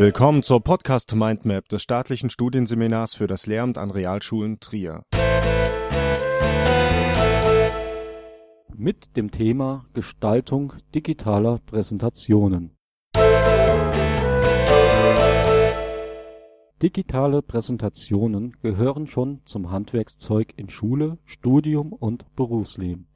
Willkommen zur Podcast Mindmap des staatlichen Studienseminars für das Lehramt an Realschulen Trier. Mit dem Thema Gestaltung digitaler Präsentationen. Digitale Präsentationen gehören schon zum Handwerkszeug in Schule, Studium und Berufsleben.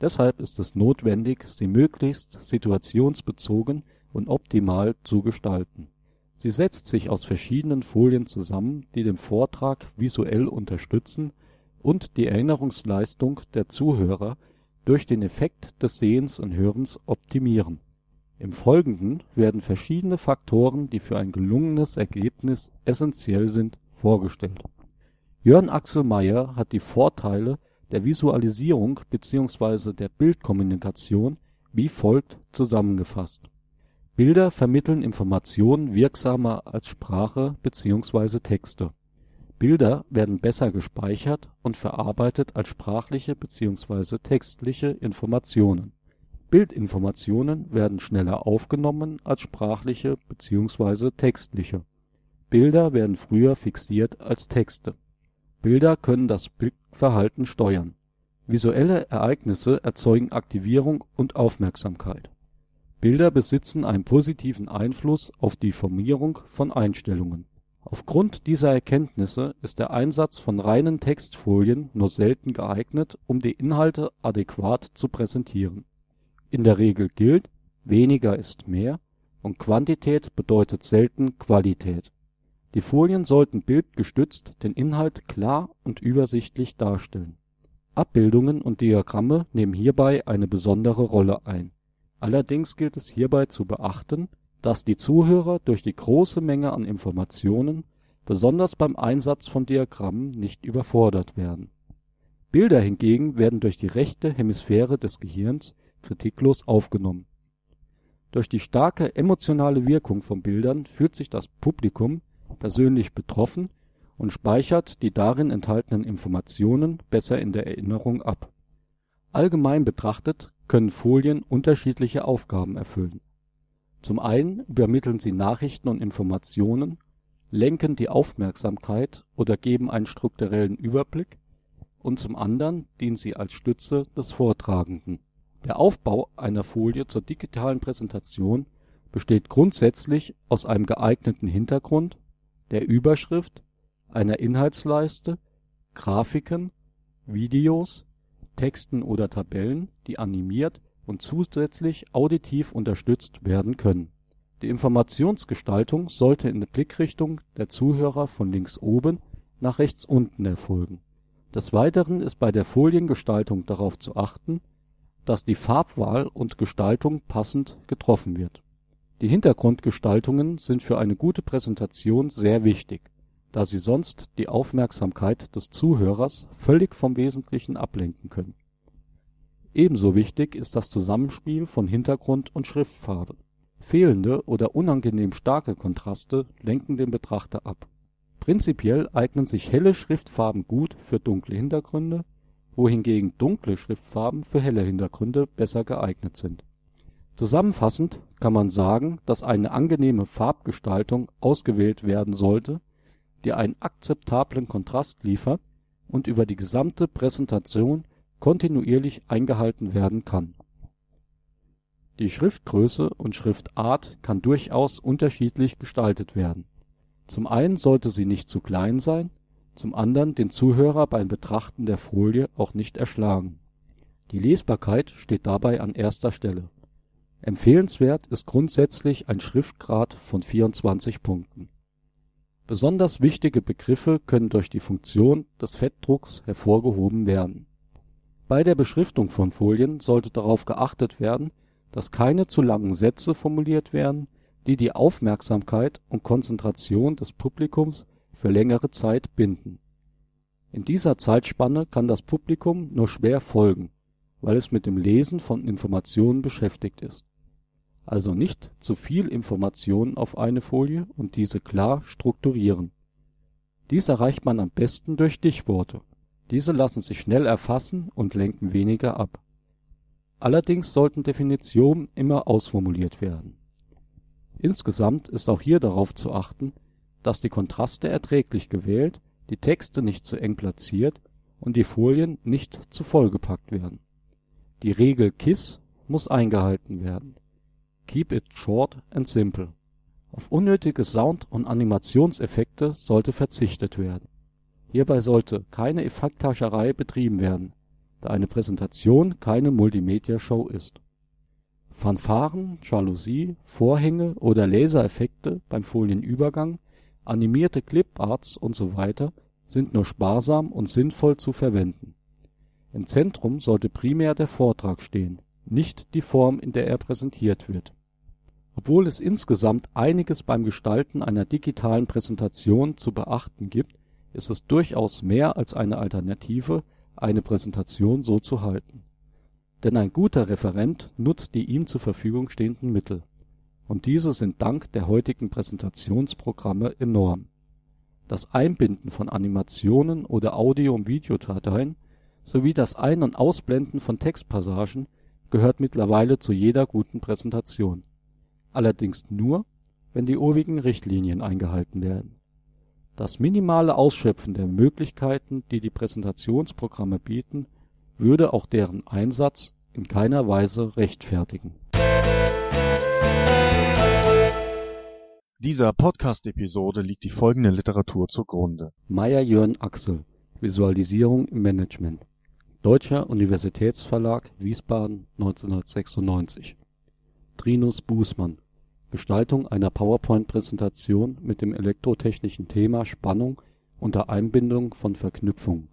Deshalb ist es notwendig, sie möglichst situationsbezogen und optimal zu gestalten. Sie setzt sich aus verschiedenen Folien zusammen, die den Vortrag visuell unterstützen und die Erinnerungsleistung der Zuhörer durch den Effekt des Sehens und Hörens optimieren. Im Folgenden werden verschiedene Faktoren, die für ein gelungenes Ergebnis essentiell sind, vorgestellt. Jörn Axel Meyer hat die Vorteile der Visualisierung bzw. der Bildkommunikation wie folgt zusammengefasst Bilder vermitteln Informationen wirksamer als Sprache bzw. Texte. Bilder werden besser gespeichert und verarbeitet als sprachliche bzw. textliche Informationen. Bildinformationen werden schneller aufgenommen als sprachliche bzw. textliche. Bilder werden früher fixiert als Texte. Bilder können das Blickverhalten steuern. Visuelle Ereignisse erzeugen Aktivierung und Aufmerksamkeit Bilder besitzen einen positiven Einfluss auf die Formierung von Einstellungen. Aufgrund dieser Erkenntnisse ist der Einsatz von reinen Textfolien nur selten geeignet, um die Inhalte adäquat zu präsentieren. In der Regel gilt: Weniger ist mehr und Quantität bedeutet selten Qualität. Die Folien sollten bildgestützt den Inhalt klar und übersichtlich darstellen. Abbildungen und Diagramme nehmen hierbei eine besondere Rolle ein Allerdings gilt es hierbei zu beachten, dass die Zuhörer durch die große Menge an Informationen, besonders beim Einsatz von Diagrammen, nicht überfordert werden. Bilder hingegen werden durch die rechte Hemisphäre des Gehirns kritiklos aufgenommen. Durch die starke emotionale Wirkung von Bildern fühlt sich das Publikum persönlich betroffen und speichert die darin enthaltenen Informationen besser in der Erinnerung ab. Allgemein betrachtet können Folien unterschiedliche Aufgaben erfüllen. Zum einen übermitteln sie Nachrichten und Informationen, lenken die Aufmerksamkeit oder geben einen strukturellen Überblick und zum anderen dienen sie als Stütze des Vortragenden. Der Aufbau einer Folie zur digitalen Präsentation besteht grundsätzlich aus einem geeigneten Hintergrund, der Überschrift, einer Inhaltsleiste, Grafiken, Videos Texten oder Tabellen, die animiert und zusätzlich auditiv unterstützt werden können. Die Informationsgestaltung sollte in der Blickrichtung der Zuhörer von links oben nach rechts unten erfolgen. Des Weiteren ist bei der Foliengestaltung darauf zu achten, dass die Farbwahl und Gestaltung passend getroffen wird. Die Hintergrundgestaltungen sind für eine gute Präsentation sehr wichtig da sie sonst die Aufmerksamkeit des Zuhörers völlig vom Wesentlichen ablenken können. Ebenso wichtig ist das Zusammenspiel von Hintergrund und Schriftfarbe. Fehlende oder unangenehm starke Kontraste lenken den Betrachter ab. Prinzipiell eignen sich helle Schriftfarben gut für dunkle Hintergründe, wohingegen dunkle Schriftfarben für helle Hintergründe besser geeignet sind. Zusammenfassend kann man sagen, dass eine angenehme Farbgestaltung ausgewählt werden sollte die einen akzeptablen Kontrast liefert und über die gesamte Präsentation kontinuierlich eingehalten werden kann. Die Schriftgröße und Schriftart kann durchaus unterschiedlich gestaltet werden. Zum einen sollte sie nicht zu klein sein, zum anderen den Zuhörer beim Betrachten der Folie auch nicht erschlagen. Die Lesbarkeit steht dabei an erster Stelle. Empfehlenswert ist grundsätzlich ein Schriftgrad von 24 Punkten Besonders wichtige Begriffe können durch die Funktion des Fettdrucks hervorgehoben werden. Bei der Beschriftung von Folien sollte darauf geachtet werden, dass keine zu langen Sätze formuliert werden, die die Aufmerksamkeit und Konzentration des Publikums für längere Zeit binden. In dieser Zeitspanne kann das Publikum nur schwer folgen, weil es mit dem Lesen von Informationen beschäftigt ist also nicht zu viel Informationen auf eine Folie und diese klar strukturieren. Dies erreicht man am besten durch Stichworte. Diese lassen sich schnell erfassen und lenken weniger ab. Allerdings sollten Definitionen immer ausformuliert werden. Insgesamt ist auch hier darauf zu achten, dass die Kontraste erträglich gewählt, die Texte nicht zu eng platziert und die Folien nicht zu vollgepackt werden. Die Regel KISS muss eingehalten werden (Keep it short and simple). Auf unnötige Sound und Animationseffekte sollte verzichtet werden. Hierbei sollte keine Effekthascherei betrieben werden, da eine Präsentation keine Multimedia-Show ist. Fanfaren, Jalousie, Vorhänge oder Lasereffekte beim Folienübergang, animierte Cliparts usw. sind nur sparsam und sinnvoll zu verwenden. Im Zentrum sollte primär der Vortrag stehen, nicht die Form, in der er präsentiert wird. Obwohl es insgesamt einiges beim Gestalten einer digitalen Präsentation zu beachten gibt, ist es durchaus mehr als eine Alternative, eine Präsentation so zu halten. Denn ein guter Referent nutzt die ihm zur Verfügung stehenden Mittel. Und diese sind dank der heutigen Präsentationsprogramme enorm. Das Einbinden von Animationen oder Audio und Videodateien sowie das Ein und Ausblenden von Textpassagen gehört mittlerweile zu jeder guten Präsentation. Allerdings nur, wenn die obigen Richtlinien eingehalten werden. Das minimale Ausschöpfen der Möglichkeiten, die die Präsentationsprogramme bieten, würde auch deren Einsatz in keiner Weise rechtfertigen. Dieser Podcast-Episode liegt die folgende Literatur zugrunde: Meyer Jörn Axel Visualisierung im Management Deutscher Universitätsverlag Wiesbaden 1996 Trinus Bußmann Gestaltung einer PowerPoint-Präsentation mit dem elektrotechnischen Thema Spannung unter Einbindung von Verknüpfungen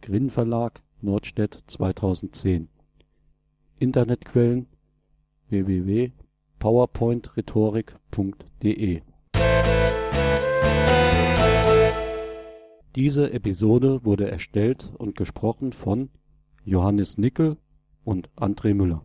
Grimm Verlag Nordstedt 2010 Internetquellen www.powerpointrhetorik.de Diese Episode wurde erstellt und gesprochen von Johannes Nickel und André Müller.